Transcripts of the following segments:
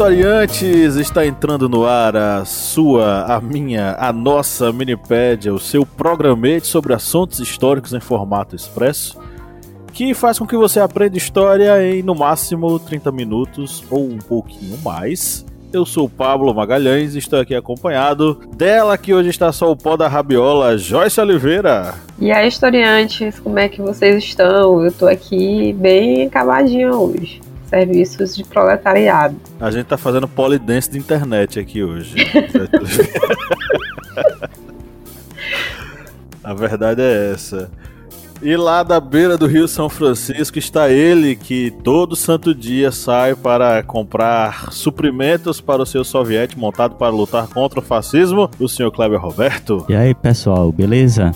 Historiantes! Está entrando no ar a sua, a minha, a nossa Minipédia, o seu programete sobre assuntos históricos em formato expresso, que faz com que você aprenda história em no máximo 30 minutos ou um pouquinho mais. Eu sou o Pablo Magalhães e estou aqui acompanhado dela que hoje está só o pó da rabiola, Joyce Oliveira. E aí, historiantes, como é que vocês estão? Eu estou aqui bem acabadinha hoje serviços de proletariado. A gente tá fazendo polidense de internet aqui hoje. A verdade é essa. E lá da beira do Rio São Francisco está ele que todo santo dia sai para comprar suprimentos para o seu soviete montado para lutar contra o fascismo, o senhor Kleber Roberto. E aí, pessoal, beleza?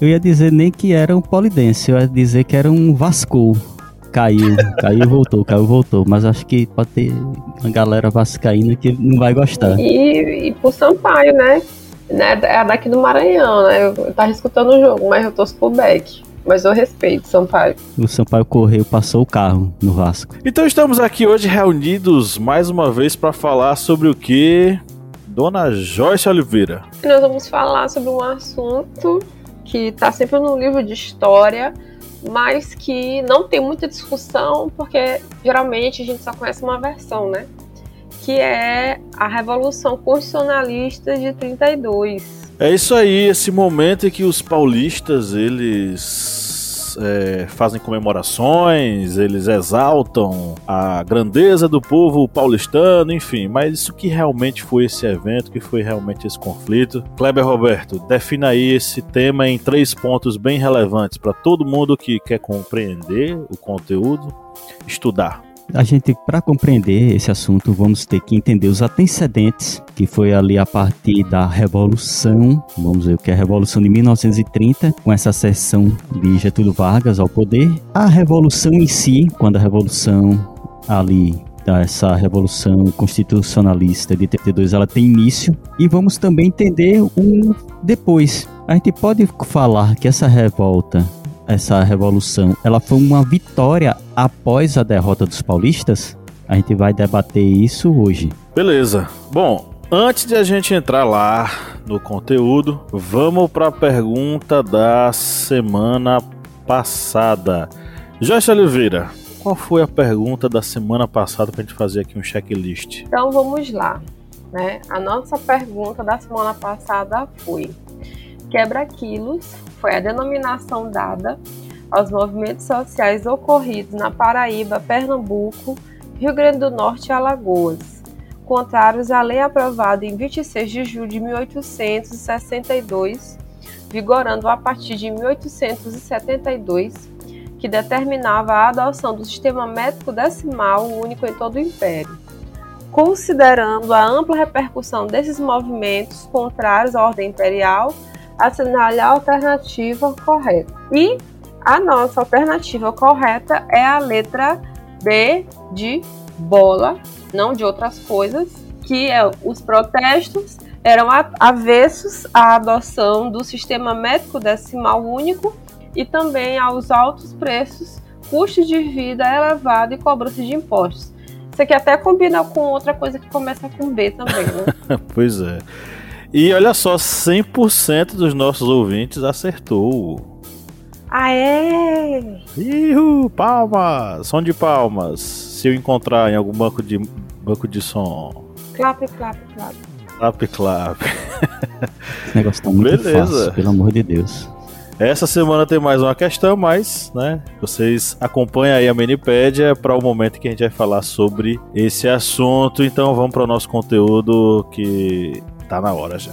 Eu ia dizer nem que era um polidense, eu ia dizer que era um Vasco. Caiu, caiu voltou, caiu voltou. Mas acho que pode ter uma galera vascaína que não vai gostar. E, e pro Sampaio, né? né? É daqui do Maranhão, né? Eu, tava escutando o jogo, mas eu torço pro Beck. Mas eu respeito Sampaio. O Sampaio correu, passou o carro no Vasco. Então estamos aqui hoje reunidos mais uma vez para falar sobre o que? Dona Joyce Oliveira. Nós vamos falar sobre um assunto que está sempre no livro de história, mas que não tem muita discussão, porque geralmente a gente só conhece uma versão, né? Que é a Revolução Constitucionalista de 32. É isso aí, esse momento em que os paulistas, eles é, fazem comemorações, eles exaltam a grandeza do povo paulistano, enfim. Mas isso que realmente foi esse evento, que foi realmente esse conflito. Kleber Roberto, defina aí esse tema em três pontos bem relevantes para todo mundo que quer compreender o conteúdo, estudar a gente, para compreender esse assunto, vamos ter que entender os antecedentes, que foi ali a partir da Revolução, vamos ver o que é a Revolução de 1930, com essa sessão de Getúlio Vargas ao poder, a Revolução em si, quando a Revolução ali essa revolução constitucionalista de 32 ela tem início e vamos também entender um depois. A gente pode falar que essa revolta essa revolução, ela foi uma vitória após a derrota dos paulistas? A gente vai debater isso hoje. Beleza. Bom, antes de a gente entrar lá no conteúdo, vamos para a pergunta da semana passada. Joyce Oliveira, qual foi a pergunta da semana passada para a gente fazer aqui um checklist? Então vamos lá. Né? A nossa pergunta da semana passada foi: quebra quilos foi a denominação dada aos movimentos sociais ocorridos na Paraíba, Pernambuco, Rio Grande do Norte e Alagoas, contrários à lei aprovada em 26 de julho de 1862, vigorando a partir de 1872, que determinava a adoção do sistema métrico decimal único em todo o Império. Considerando a ampla repercussão desses movimentos contrários à ordem imperial, assinale a alternativa correta. E a nossa alternativa correta é a letra B de bola, não de outras coisas, que é os protestos eram avessos à adoção do sistema métrico decimal único e também aos altos preços, custo de vida elevado e cobrança de impostos. Isso aqui até combina com outra coisa que começa com B também, né? pois é. E olha só, 100% dos nossos ouvintes acertou. Aê! Ihu, palmas! Som de palmas. Se eu encontrar em algum banco de, banco de som. Clap, clap, clap. Clap, clap. Esse negócio tá muito Beleza. fácil, pelo amor de Deus. Essa semana tem mais uma questão, mas, né, vocês acompanham aí a Minipédia para o momento que a gente vai falar sobre esse assunto. Então vamos para o nosso conteúdo que Tá na hora já.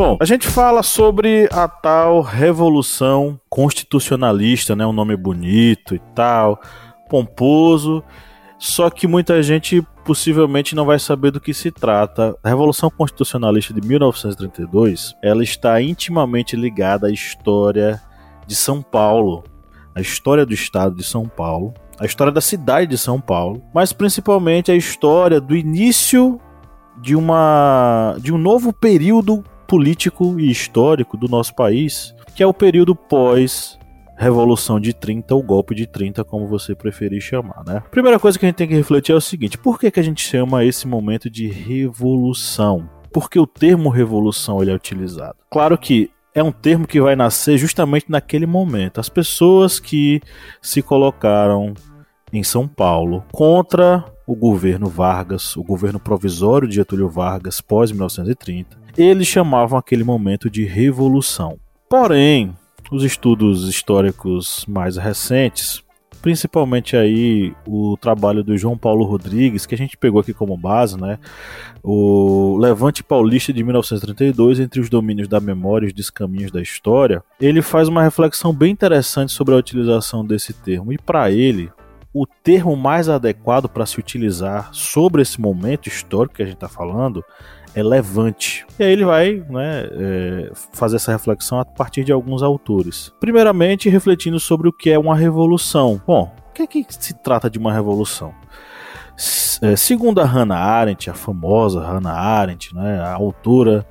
Bom, a gente fala sobre a tal revolução constitucionalista, né? Um nome bonito e tal, pomposo. Só que muita gente possivelmente não vai saber do que se trata. A Revolução Constitucionalista de 1932, ela está intimamente ligada à história de São Paulo, a história do estado de São Paulo, a história da cidade de São Paulo, mas principalmente a história do início de uma de um novo período político e histórico do nosso país, que é o período pós Revolução de 30, ou golpe de 30, como você preferir chamar, né? Primeira coisa que a gente tem que refletir é o seguinte: por que, que a gente chama esse momento de revolução? Porque o termo revolução ele é utilizado. Claro que é um termo que vai nascer justamente naquele momento. As pessoas que se colocaram em São Paulo contra o governo Vargas, o governo provisório de Getúlio Vargas pós 1930, eles chamavam aquele momento de revolução. Porém, os estudos históricos mais recentes, principalmente aí o trabalho do João Paulo Rodrigues, que a gente pegou aqui como base, né? O Levante Paulista de 1932, entre os domínios da memória e os descaminhos da história, ele faz uma reflexão bem interessante sobre a utilização desse termo. E para ele, o termo mais adequado para se utilizar sobre esse momento histórico que a gente está falando é levante. E aí ele vai né, é, fazer essa reflexão a partir de alguns autores. Primeiramente, refletindo sobre o que é uma revolução. Bom, o que é que se trata de uma revolução? É, segundo a Hannah Arendt, a famosa Hannah Arendt, né, a autora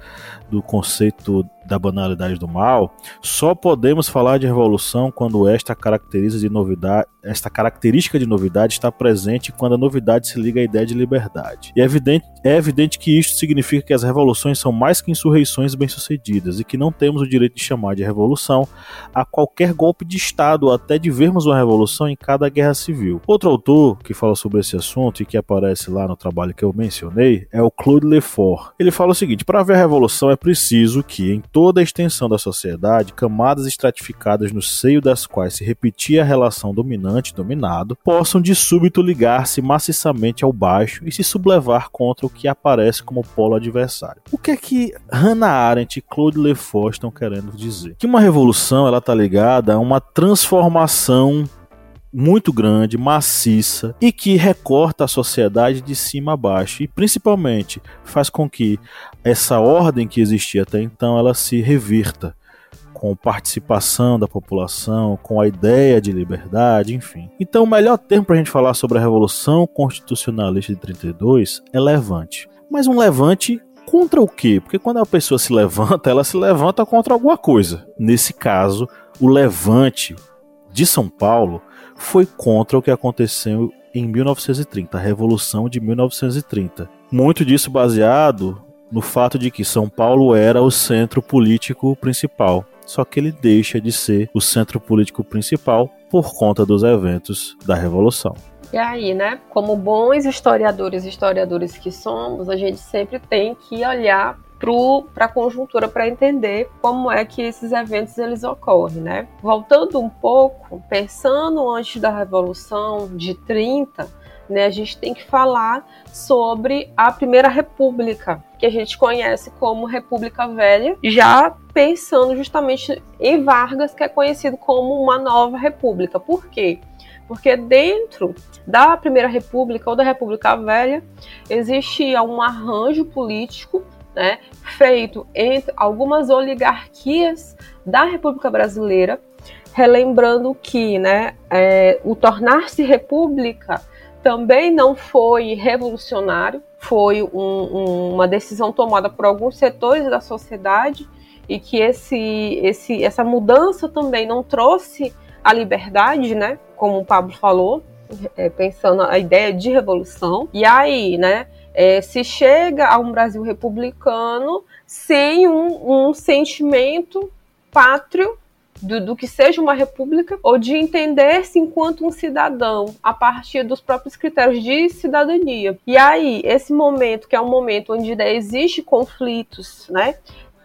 do conceito da banalidade do mal, só podemos falar de revolução quando esta caracteriza de novidade, esta característica de novidade está presente quando a novidade se liga à ideia de liberdade. E é evidente, é evidente que isto significa que as revoluções são mais que insurreições bem-sucedidas e que não temos o direito de chamar de revolução a qualquer golpe de Estado ou até de vermos uma revolução em cada guerra civil. Outro autor que fala sobre esse assunto e que aparece lá no trabalho que eu mencionei é o Claude Lefort. Ele fala o seguinte: para haver revolução é preciso que, em toda a extensão da sociedade, camadas estratificadas no seio das quais se repetia a relação dominante-dominado possam de súbito ligar-se maciçamente ao baixo e se sublevar contra o que aparece como polo adversário. O que é que Hannah Arendt e Claude Lefort estão querendo dizer? Que uma revolução ela está ligada a uma transformação muito grande, maciça e que recorta a sociedade de cima a baixo e principalmente faz com que essa ordem que existia até então ela se revirta com participação da população, com a ideia de liberdade, enfim. Então, o melhor termo para a gente falar sobre a Revolução Constitucionalista de 32 é levante. Mas um levante contra o quê? Porque quando a pessoa se levanta, ela se levanta contra alguma coisa. Nesse caso, o levante de São Paulo foi contra o que aconteceu em 1930, a Revolução de 1930. Muito disso baseado no fato de que São Paulo era o centro político principal. Só que ele deixa de ser o centro político principal por conta dos eventos da Revolução. E aí, né, como bons historiadores e historiadores que somos, a gente sempre tem que olhar para a conjuntura para entender como é que esses eventos eles ocorrem, né? Voltando um pouco, pensando antes da Revolução de 30, né, a gente tem que falar sobre a Primeira República, que a gente conhece como República Velha, já pensando justamente em Vargas, que é conhecido como uma nova república. Por quê? Porque dentro da Primeira República ou da República Velha existia um arranjo político né, feito entre algumas oligarquias da República Brasileira, relembrando que né, é, o tornar-se república também não foi revolucionário, foi um, um, uma decisão tomada por alguns setores da sociedade e que esse, esse, essa mudança também não trouxe a liberdade, né? Como o Pablo falou, é, pensando a ideia de revolução. E aí, né? É, se chega a um Brasil republicano sem um, um sentimento pátrio do, do, que seja uma república, ou de entender-se enquanto um cidadão a partir dos próprios critérios de cidadania. E aí, esse momento, que é um momento onde né, existe conflitos né,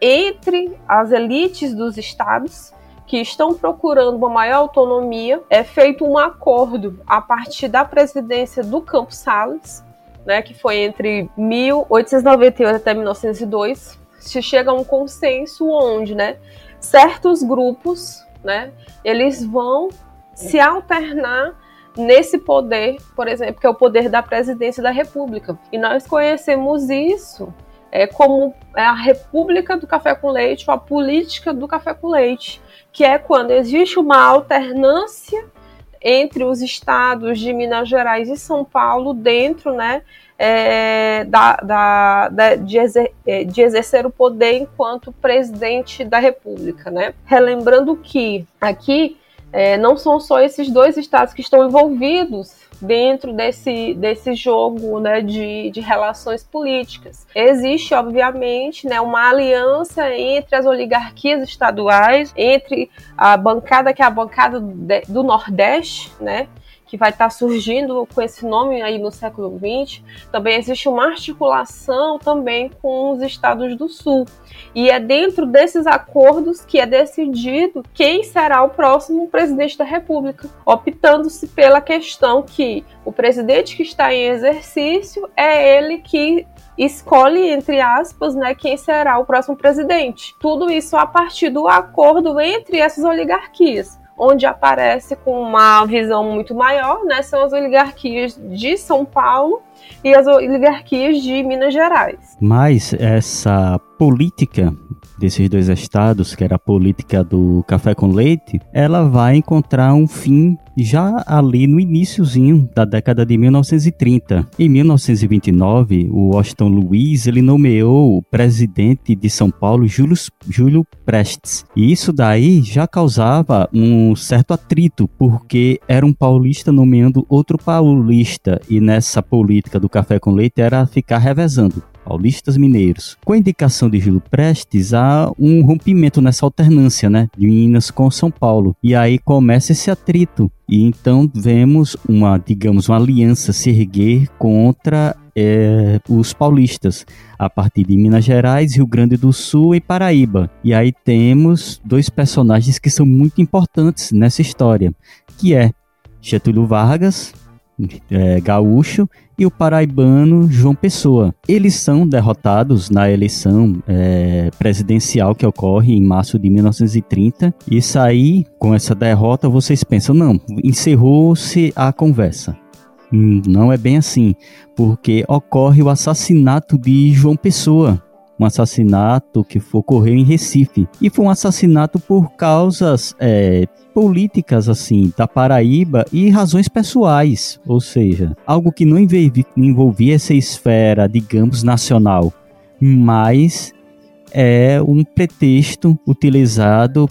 entre as elites dos estados, que estão procurando uma maior autonomia, é feito um acordo a partir da presidência do Campos Salles, né, que foi entre 1898 até 1902, se chega a um consenso onde, né, certos grupos, né, eles vão se alternar nesse poder, por exemplo, que é o poder da presidência da República. E nós conhecemos isso é, como a República do Café com Leite, ou a política do café com leite, que é quando existe uma alternância entre os estados de Minas Gerais e São Paulo dentro, né, é, da, da, da de, exer, é, de, exercer o poder enquanto presidente da República, né? Relembrando que aqui é, não são só esses dois estados que estão envolvidos dentro desse, desse jogo né, de, de relações políticas. Existe, obviamente, né, uma aliança entre as oligarquias estaduais, entre a bancada que é a bancada do Nordeste, né, que vai estar surgindo com esse nome aí no século XX, também existe uma articulação também com os estados do Sul. E é dentro desses acordos que é decidido quem será o próximo presidente da República, optando-se pela questão que o presidente que está em exercício é ele que escolhe, entre aspas, né, quem será o próximo presidente. Tudo isso a partir do acordo entre essas oligarquias onde aparece com uma visão muito maior, né, são as oligarquias de São Paulo e as oligarquias de Minas Gerais. Mas essa política desses dois estados, que era a política do café com leite, ela vai encontrar um fim já ali no iníciozinho da década de 1930. Em 1929, o Washington Luiz ele nomeou o presidente de São Paulo, Júlio, Júlio Prestes. E isso daí já causava um certo atrito, porque era um paulista nomeando outro paulista, e nessa política do café com leite era ficar revezando paulistas mineiros. Com a indicação de Júlio Prestes, há um rompimento nessa alternância, né, de Minas com São Paulo. E aí começa esse atrito. E então vemos uma, digamos, uma aliança se erguer contra é, os paulistas, a partir de Minas Gerais, Rio Grande do Sul e Paraíba. E aí temos dois personagens que são muito importantes nessa história, que é Getúlio Vargas, é, gaúcho, e o paraibano João Pessoa. Eles são derrotados na eleição é, presidencial que ocorre em março de 1930. E sair com essa derrota, vocês pensam, não, encerrou-se a conversa. Hum, não é bem assim, porque ocorre o assassinato de João Pessoa, um assassinato que ocorreu em Recife. E foi um assassinato por causas é, políticas assim da Paraíba e razões pessoais, ou seja, algo que não envolvia, envolvia essa esfera, digamos, nacional, mas é um pretexto utilizado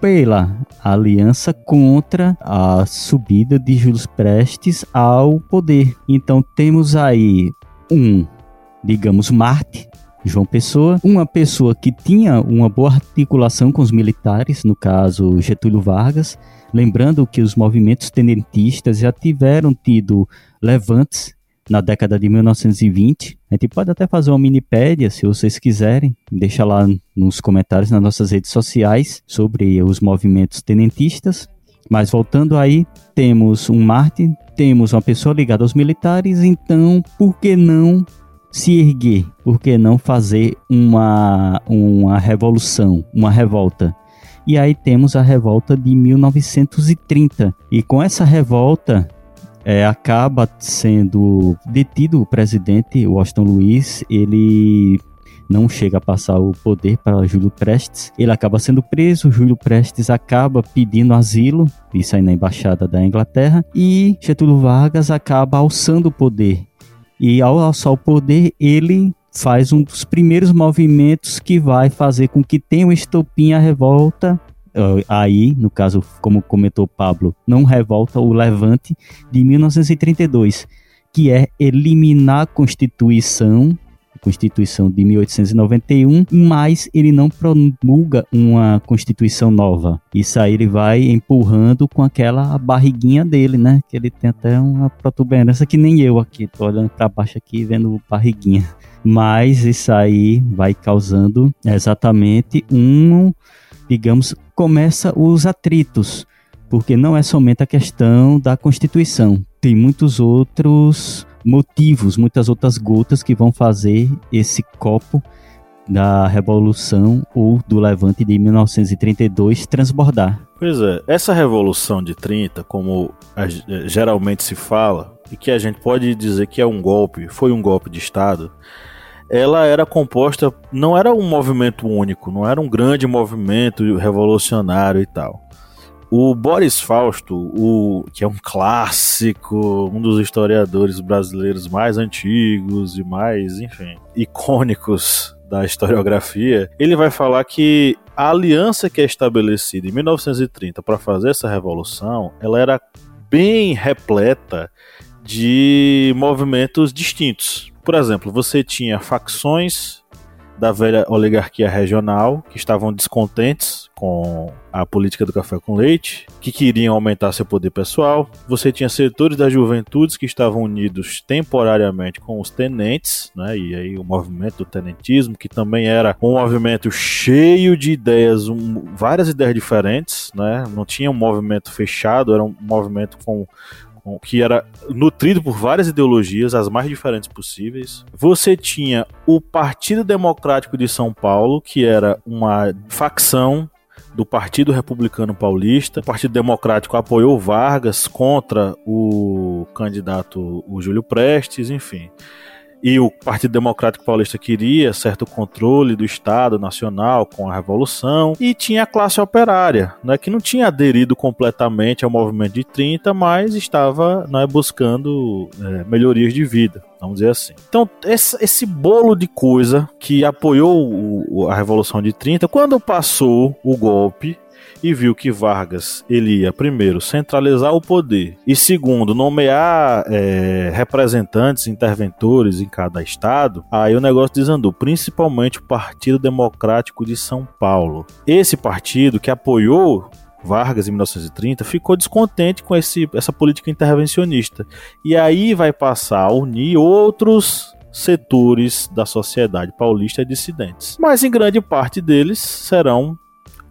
pela aliança contra a subida de Júlio Prestes ao poder. Então temos aí um, digamos, Marte, João Pessoa, uma pessoa que tinha uma boa articulação com os militares, no caso Getúlio Vargas, lembrando que os movimentos tenentistas já tiveram tido levantes na década de 1920. A gente pode até fazer uma minipédia, se vocês quiserem, deixa lá nos comentários nas nossas redes sociais sobre os movimentos tenentistas. Mas voltando aí, temos um Marte, temos uma pessoa ligada aos militares, então por que não se erguer, por que não fazer uma, uma revolução, uma revolta? E aí temos a revolta de 1930. E com essa revolta é, acaba sendo detido o presidente Washington Luiz. Ele não chega a passar o poder para Júlio Prestes. Ele acaba sendo preso. Júlio Prestes acaba pedindo asilo, isso aí na embaixada da Inglaterra. E Getúlio Vargas acaba alçando o poder e ao alçar o poder, ele faz um dos primeiros movimentos que vai fazer com que tenha um estopim a revolta. Aí, no caso, como comentou Pablo, não revolta o levante de 1932, que é eliminar a Constituição Constituição de 1891, mas ele não promulga uma Constituição nova. Isso aí ele vai empurrando com aquela barriguinha dele, né? Que ele tem até uma protuberância que nem eu aqui, tô olhando para baixo aqui vendo barriguinha. Mas isso aí vai causando exatamente um, digamos, começa os atritos, porque não é somente a questão da Constituição, tem muitos outros motivos, muitas outras gotas que vão fazer esse copo da Revolução ou do Levante de 1932 transbordar. Pois é, essa Revolução de 30, como geralmente se fala, e que a gente pode dizer que é um golpe, foi um golpe de Estado, ela era composta, não era um movimento único, não era um grande movimento revolucionário e tal. O Boris Fausto, o, que é um clássico, um dos historiadores brasileiros mais antigos e mais, enfim, icônicos da historiografia, ele vai falar que a aliança que é estabelecida em 1930 para fazer essa revolução, ela era bem repleta de movimentos distintos. Por exemplo, você tinha facções da velha oligarquia regional que estavam descontentes com a política do café com leite, que queriam aumentar seu poder pessoal. Você tinha setores das juventudes que estavam unidos temporariamente com os tenentes, né? E aí o movimento do tenentismo, que também era um movimento cheio de ideias, um, várias ideias diferentes, né? Não tinha um movimento fechado, era um movimento com que era nutrido por várias ideologias, as mais diferentes possíveis. Você tinha o Partido Democrático de São Paulo, que era uma facção do Partido Republicano Paulista. O Partido Democrático apoiou Vargas contra o candidato o Júlio Prestes, enfim e o Partido Democrático Paulista queria certo controle do Estado Nacional com a Revolução, e tinha a classe operária, né, que não tinha aderido completamente ao movimento de 30, mas estava né, buscando é, melhorias de vida. Vamos dizer assim. Então, esse, esse bolo de coisa que apoiou o, a Revolução de 30, quando passou o golpe, e viu que Vargas ele ia primeiro centralizar o poder e segundo nomear é, representantes, interventores em cada estado, aí o negócio desandou, principalmente o Partido Democrático de São Paulo. Esse partido que apoiou Vargas em 1930 ficou descontente com esse, essa política intervencionista e aí vai passar a unir outros setores da sociedade paulista dissidentes. Mas em grande parte deles serão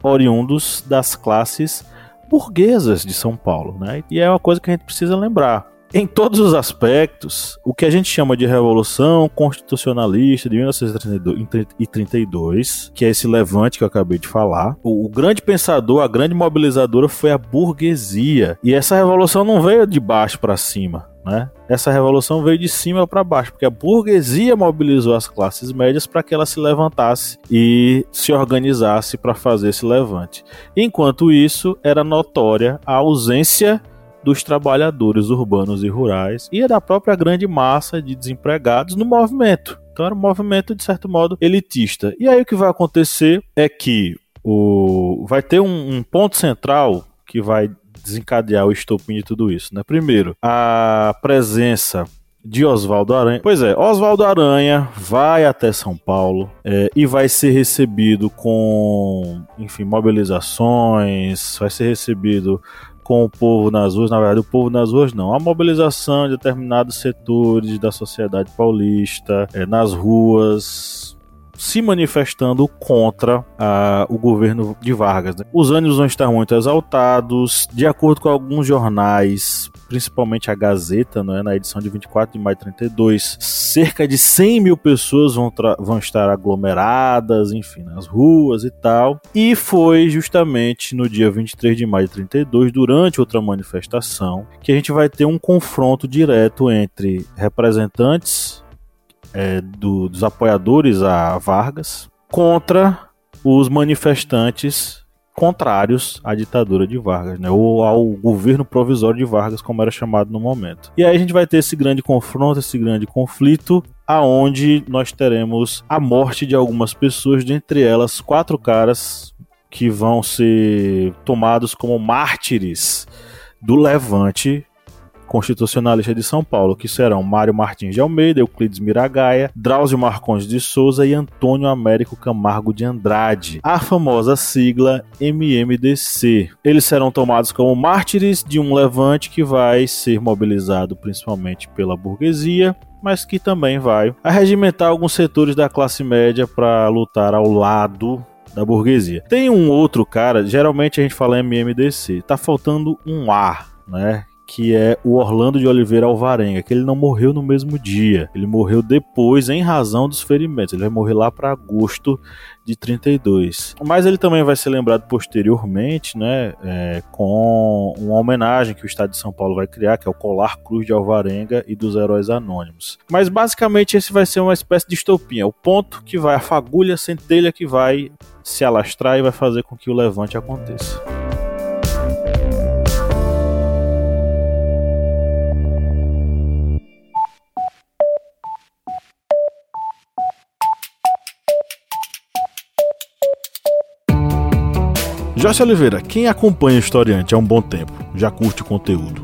oriundos das classes burguesas de São Paulo, né? E é uma coisa que a gente precisa lembrar. Em todos os aspectos, o que a gente chama de Revolução Constitucionalista de 1932, que é esse levante que eu acabei de falar, o, grande pensador, a grande mobilizadora foi a burguesia. E essa revolução não veio de baixo para cima. Né? Essa revolução veio de cima para baixo, porque a burguesia mobilizou as classes médias para que ela se levantasse e se organizasse para fazer esse levante. Enquanto isso, era notória a ausência dos trabalhadores urbanos e rurais e da própria grande massa de desempregados no movimento. Então era um movimento, de certo modo, elitista. E aí o que vai acontecer é que o... vai ter um, um ponto central que vai desencadear o estopim de tudo isso, né? Primeiro, a presença de Oswaldo Aranha. Pois é, Oswaldo Aranha vai até São Paulo é, e vai ser recebido com, enfim, mobilizações, vai ser recebido com o povo nas ruas, na verdade, o povo nas ruas não, a mobilização de determinados setores da sociedade paulista é, nas ruas, se manifestando contra uh, o governo de Vargas. Né? Os ânimos vão estar muito exaltados, de acordo com alguns jornais, principalmente a Gazeta, é? na edição de 24 de maio de 32, cerca de 100 mil pessoas vão, vão estar aglomeradas, enfim, nas ruas e tal. E foi justamente no dia 23 de maio de 32, durante outra manifestação, que a gente vai ter um confronto direto entre representantes é, do, dos apoiadores a Vargas contra os manifestantes contrários à ditadura de Vargas, né, ou ao governo provisório de Vargas, como era chamado no momento. E aí a gente vai ter esse grande confronto, esse grande conflito, aonde nós teremos a morte de algumas pessoas, dentre elas quatro caras que vão ser tomados como mártires do Levante constitucionalista de São Paulo, que serão Mário Martins de Almeida, Euclides Miragaia, Drauzio Marcondes de Souza e Antônio Américo Camargo de Andrade, a famosa sigla MMDC. Eles serão tomados como mártires de um levante que vai ser mobilizado principalmente pela burguesia mas que também vai arregimentar alguns setores da classe média para lutar ao lado da burguesia. Tem um outro cara, geralmente a gente fala MMDC, tá faltando um A, né? Que é o Orlando de Oliveira Alvarenga, que ele não morreu no mesmo dia, ele morreu depois em razão dos ferimentos, ele vai morrer lá para agosto de 32. Mas ele também vai ser lembrado posteriormente, né, é, com uma homenagem que o Estado de São Paulo vai criar, que é o Colar Cruz de Alvarenga e dos Heróis Anônimos. Mas basicamente esse vai ser uma espécie de estopinha, o ponto que vai, a fagulha, a centelha que vai se alastrar e vai fazer com que o levante aconteça. Joyce Oliveira, quem acompanha o Historiante há um bom tempo, já curte o conteúdo,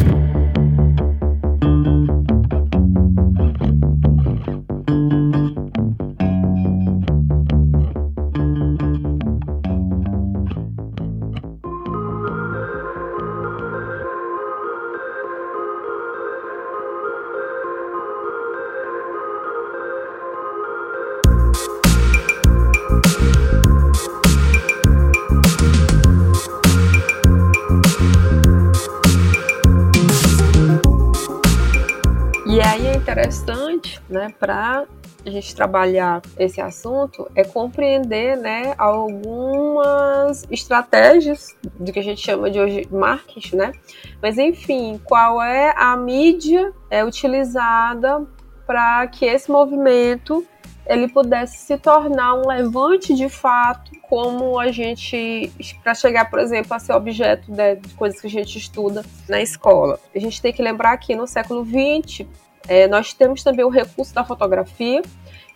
Né, para a gente trabalhar esse assunto é compreender, né, algumas estratégias do que a gente chama de hoje marketing, né? Mas enfim, qual é a mídia é utilizada para que esse movimento ele pudesse se tornar um levante de fato, como a gente, para chegar, por exemplo, a ser objeto né, de coisas que a gente estuda na escola. A gente tem que lembrar que no século XX é, nós temos também o recurso da fotografia.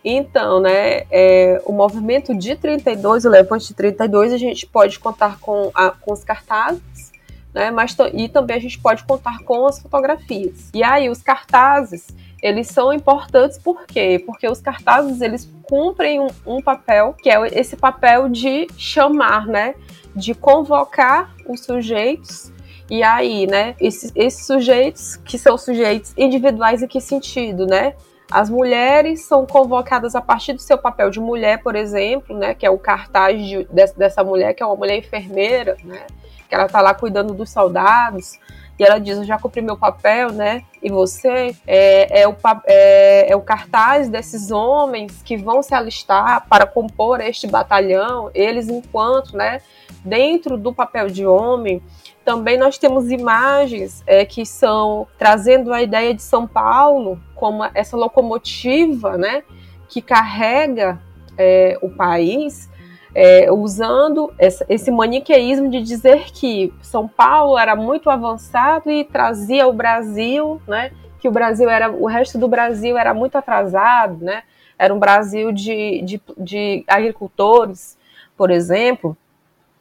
Então, né, é, o movimento de 32, o levante de 32, a gente pode contar com, a, com os cartazes, né, mas e também a gente pode contar com as fotografias. E aí, os cartazes, eles são importantes por quê? Porque os cartazes, eles cumprem um, um papel, que é esse papel de chamar, né, de convocar os sujeitos e aí, né, esses, esses sujeitos, que são sujeitos individuais em que sentido, né? As mulheres são convocadas a partir do seu papel de mulher, por exemplo, né, que é o cartaz de, dessa mulher, que é uma mulher enfermeira, né, que ela está lá cuidando dos soldados, e ela diz: Eu já cumpri meu papel, né? E você é, é, o, é, é o cartaz desses homens que vão se alistar para compor este batalhão, eles, enquanto, né, dentro do papel de homem, também nós temos imagens é, que são trazendo a ideia de São Paulo como essa locomotiva, né, que carrega é, o país, é, usando esse maniqueísmo de dizer que São Paulo era muito avançado e trazia o Brasil, né, que o Brasil era, o resto do Brasil era muito atrasado, né, era um Brasil de, de, de agricultores, por exemplo.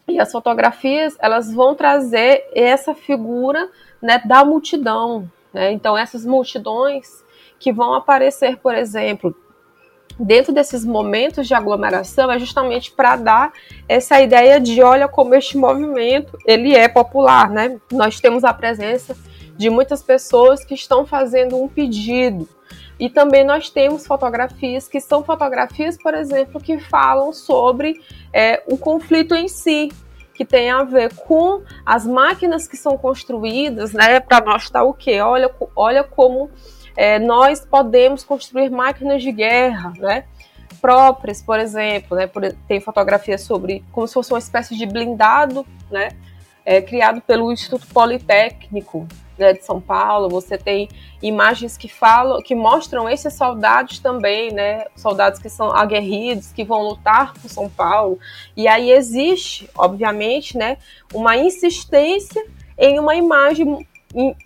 E as fotografias, elas vão trazer essa figura né, da multidão. Né? Então, essas multidões que vão aparecer, por exemplo, dentro desses momentos de aglomeração é justamente para dar essa ideia de olha como este movimento ele é popular, né? Nós temos a presença de muitas pessoas que estão fazendo um pedido. E também nós temos fotografias que são fotografias, por exemplo, que falam sobre é, o conflito em si, que tem a ver com as máquinas que são construídas, né, para mostrar o quê? Olha, olha como é, nós podemos construir máquinas de guerra, né? próprias, por exemplo, né? Tem fotografias sobre como se fosse uma espécie de blindado, né? É, criado pelo Instituto Politécnico né, de São Paulo. Você tem imagens que falam, que mostram esses soldados também, né? Soldados que são aguerridos, que vão lutar por São Paulo. E aí existe, obviamente, né? Uma insistência em uma imagem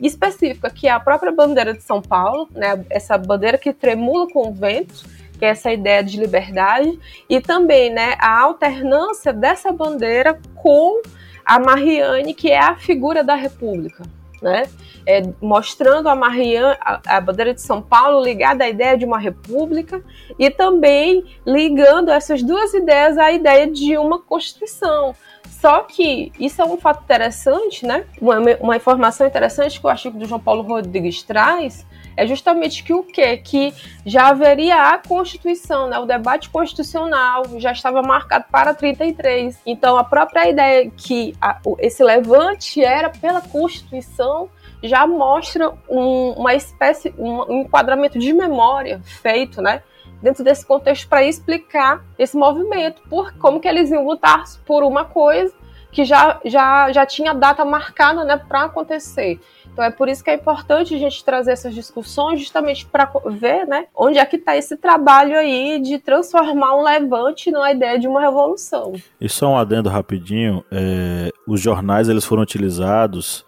específica, que é a própria bandeira de São Paulo, né? Essa bandeira que tremula com o vento, que é essa ideia de liberdade, e também, né, a alternância dessa bandeira com a Mariane, que é a figura da República, né? É, mostrando a Mariane, a, a, bandeira de São Paulo ligada à ideia de uma república e também ligando essas duas ideias à ideia de uma constituição. Só que isso é um fato interessante, né? Uma, uma informação interessante que o artigo do João Paulo Rodrigues traz é justamente que o quê? Que já haveria a Constituição, né? O debate constitucional já estava marcado para 33. Então, a própria ideia que a, esse levante era pela Constituição já mostra um, uma espécie, um, enquadramento de memória feito, né? dentro desse contexto para explicar esse movimento, por como que eles iam lutar por uma coisa que já, já, já tinha data marcada né, para acontecer. Então é por isso que é importante a gente trazer essas discussões justamente para ver né, onde é que está esse trabalho aí de transformar um levante numa ideia de uma revolução. E só um adendo rapidinho, é, os jornais eles foram utilizados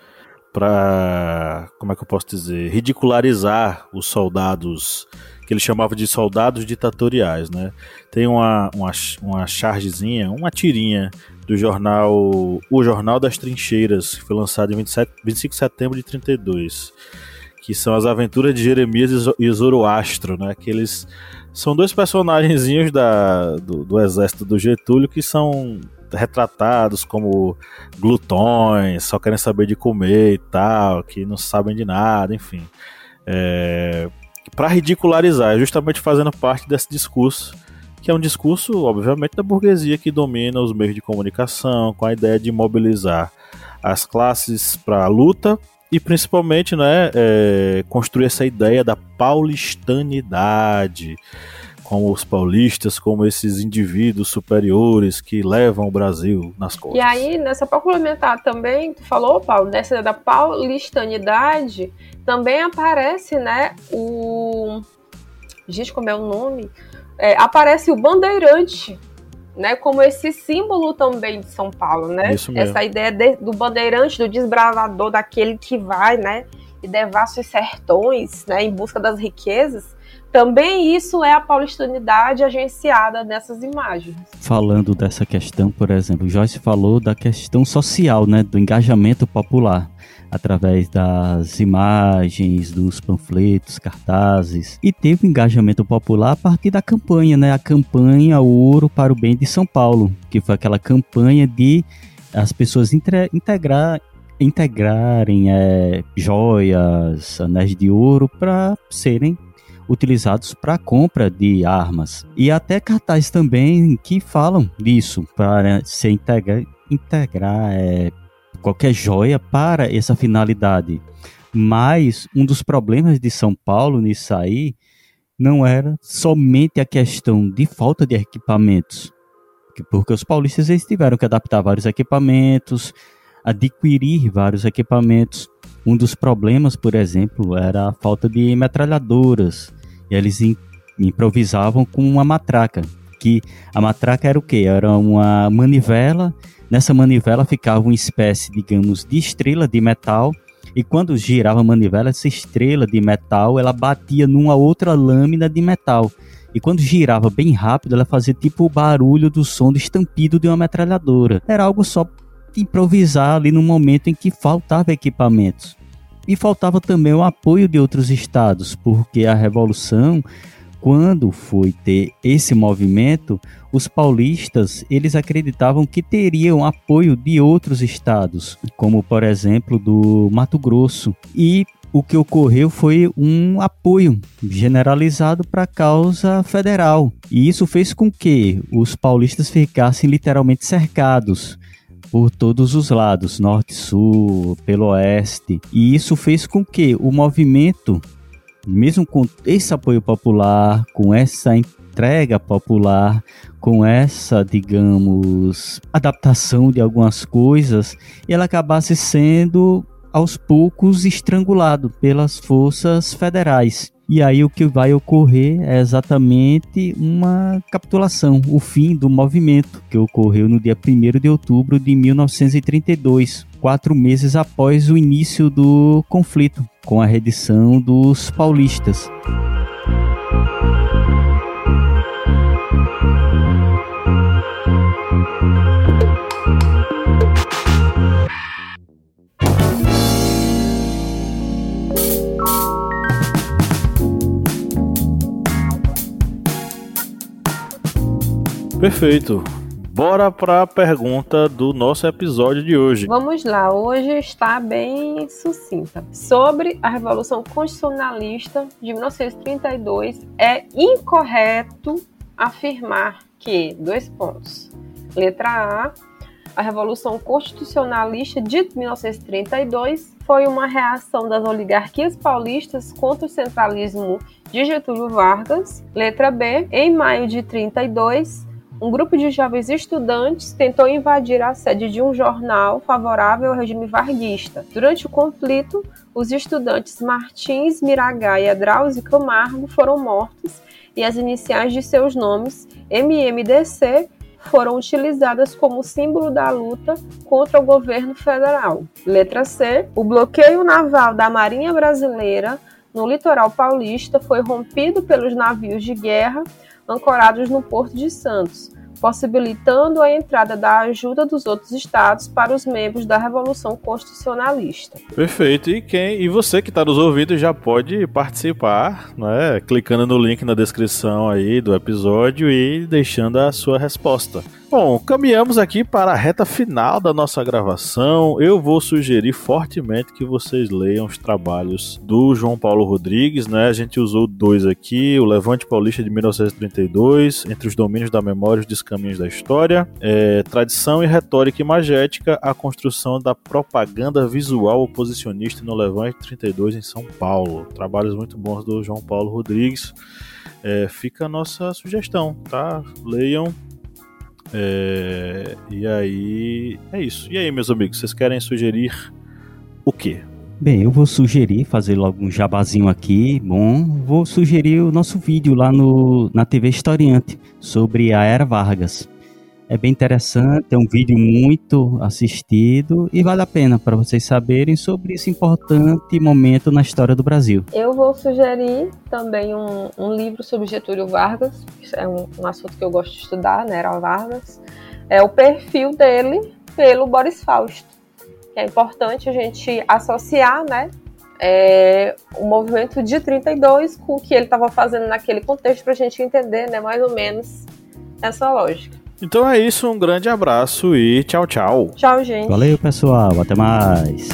para, como é que eu posso dizer, ridicularizar os soldados que ele chamava de soldados ditatoriais, né? Tem uma, uma, uma chargezinha, uma tirinha do jornal O Jornal das Trincheiras, que foi lançado em 27, 25 de setembro de 32, que são as aventuras de Jeremias e Zoroastro, né? Que eles são dois personagenzinhos da, do, do exército do Getúlio que são retratados como glutões, só querem saber de comer e tal, que não sabem de nada, enfim. É, para ridicularizar, justamente fazendo parte desse discurso, que é um discurso, obviamente, da burguesia que domina os meios de comunicação, com a ideia de mobilizar as classes para a luta e principalmente né, é, construir essa ideia da paulistanidade, como os paulistas, como esses indivíduos superiores que levam o Brasil nas costas. E aí, nessa para complementar também, tu falou, Paulo, nessa da paulistanidade, também aparece, né, o. Gente, como é o nome? É, aparece o bandeirante, né, como esse símbolo também de São Paulo, né? Isso mesmo. Essa ideia de, do bandeirante, do desbravador, daquele que vai, né, e devassa os sertões, né, em busca das riquezas. Também isso é a paulistanidade agenciada nessas imagens. Falando dessa questão, por exemplo, Joyce falou da questão social, né, do engajamento popular através das imagens, dos panfletos, cartazes. E teve engajamento popular a partir da campanha, né? A campanha Ouro para o Bem de São Paulo, que foi aquela campanha de as pessoas integrar, integrarem é, joias, anéis de ouro para serem utilizados para compra de armas. E até cartazes também que falam disso, para se integrar, integrar é, qualquer joia para essa finalidade. Mas um dos problemas de São Paulo nisso aí não era somente a questão de falta de equipamentos, porque os paulistas eles tiveram que adaptar vários equipamentos, adquirir vários equipamentos. Um dos problemas, por exemplo, era a falta de metralhadoras. E eles improvisavam com uma matraca, que a matraca era o quê? Era uma manivela Nessa manivela ficava uma espécie, digamos, de estrela de metal e quando girava a manivela, essa estrela de metal, ela batia numa outra lâmina de metal. E quando girava bem rápido, ela fazia tipo o barulho do som do estampido de uma metralhadora. Era algo só improvisar ali no momento em que faltava equipamentos. E faltava também o apoio de outros estados, porque a revolução quando foi ter esse movimento, os paulistas eles acreditavam que teriam apoio de outros estados, como por exemplo do Mato Grosso, e o que ocorreu foi um apoio generalizado para a causa federal. E isso fez com que os paulistas ficassem literalmente cercados por todos os lados, norte, sul, pelo oeste. E isso fez com que o movimento, mesmo com esse apoio popular, com essa entrega popular, com essa, digamos, adaptação de algumas coisas, ele acabasse sendo aos poucos estrangulado pelas forças federais. E aí o que vai ocorrer é exatamente uma capitulação, o fim do movimento, que ocorreu no dia 1 de outubro de 1932, quatro meses após o início do conflito, com a redição dos paulistas. Perfeito. Bora para a pergunta do nosso episódio de hoje. Vamos lá, hoje está bem sucinta. Sobre a Revolução Constitucionalista de 1932, é incorreto afirmar que, dois pontos. Letra A, a Revolução Constitucionalista de 1932 foi uma reação das oligarquias paulistas contra o centralismo de Getúlio Vargas. Letra B, em maio de 32, um grupo de jovens estudantes tentou invadir a sede de um jornal favorável ao regime varguista. Durante o conflito, os estudantes Martins Miragá e Drauzio Camargo foram mortos e as iniciais de seus nomes, MMDC, foram utilizadas como símbolo da luta contra o governo federal. Letra C. O bloqueio naval da Marinha Brasileira no litoral paulista foi rompido pelos navios de guerra ancorados no Porto de Santos, possibilitando a entrada da ajuda dos outros estados para os membros da Revolução Constitucionalista. Perfeito. E quem e você que está nos ouvindo já pode participar, né? Clicando no link na descrição aí do episódio e deixando a sua resposta. Bom, caminhamos aqui para a reta final da nossa gravação. Eu vou sugerir fortemente que vocês leiam os trabalhos do João Paulo Rodrigues, né? A gente usou dois aqui: O Levante Paulista de 1932, Entre os Domínios da Memória e os Descaminhos da História, é, Tradição e Retórica Imagética, a construção da propaganda visual oposicionista no Levante 32 em São Paulo. Trabalhos muito bons do João Paulo Rodrigues. É, fica a nossa sugestão, tá? Leiam é, e aí é isso. E aí, meus amigos, vocês querem sugerir o quê? Bem, eu vou sugerir, fazer logo um jabazinho aqui, bom, vou sugerir o nosso vídeo lá no, na TV Historiante sobre a Era Vargas. É bem interessante, é um vídeo muito assistido e vale a pena para vocês saberem sobre esse importante momento na história do Brasil. Eu vou sugerir também um, um livro sobre Getúlio Vargas, é um, um, assunto que eu gosto de estudar, né, era Vargas. É o perfil dele pelo Boris Fausto. É importante a gente associar, né, é, o movimento de 32 com o que ele estava fazendo naquele contexto para a gente entender, né, mais ou menos essa lógica. Então é isso, um grande abraço e tchau, tchau. Tchau, gente. Valeu, pessoal. Até mais.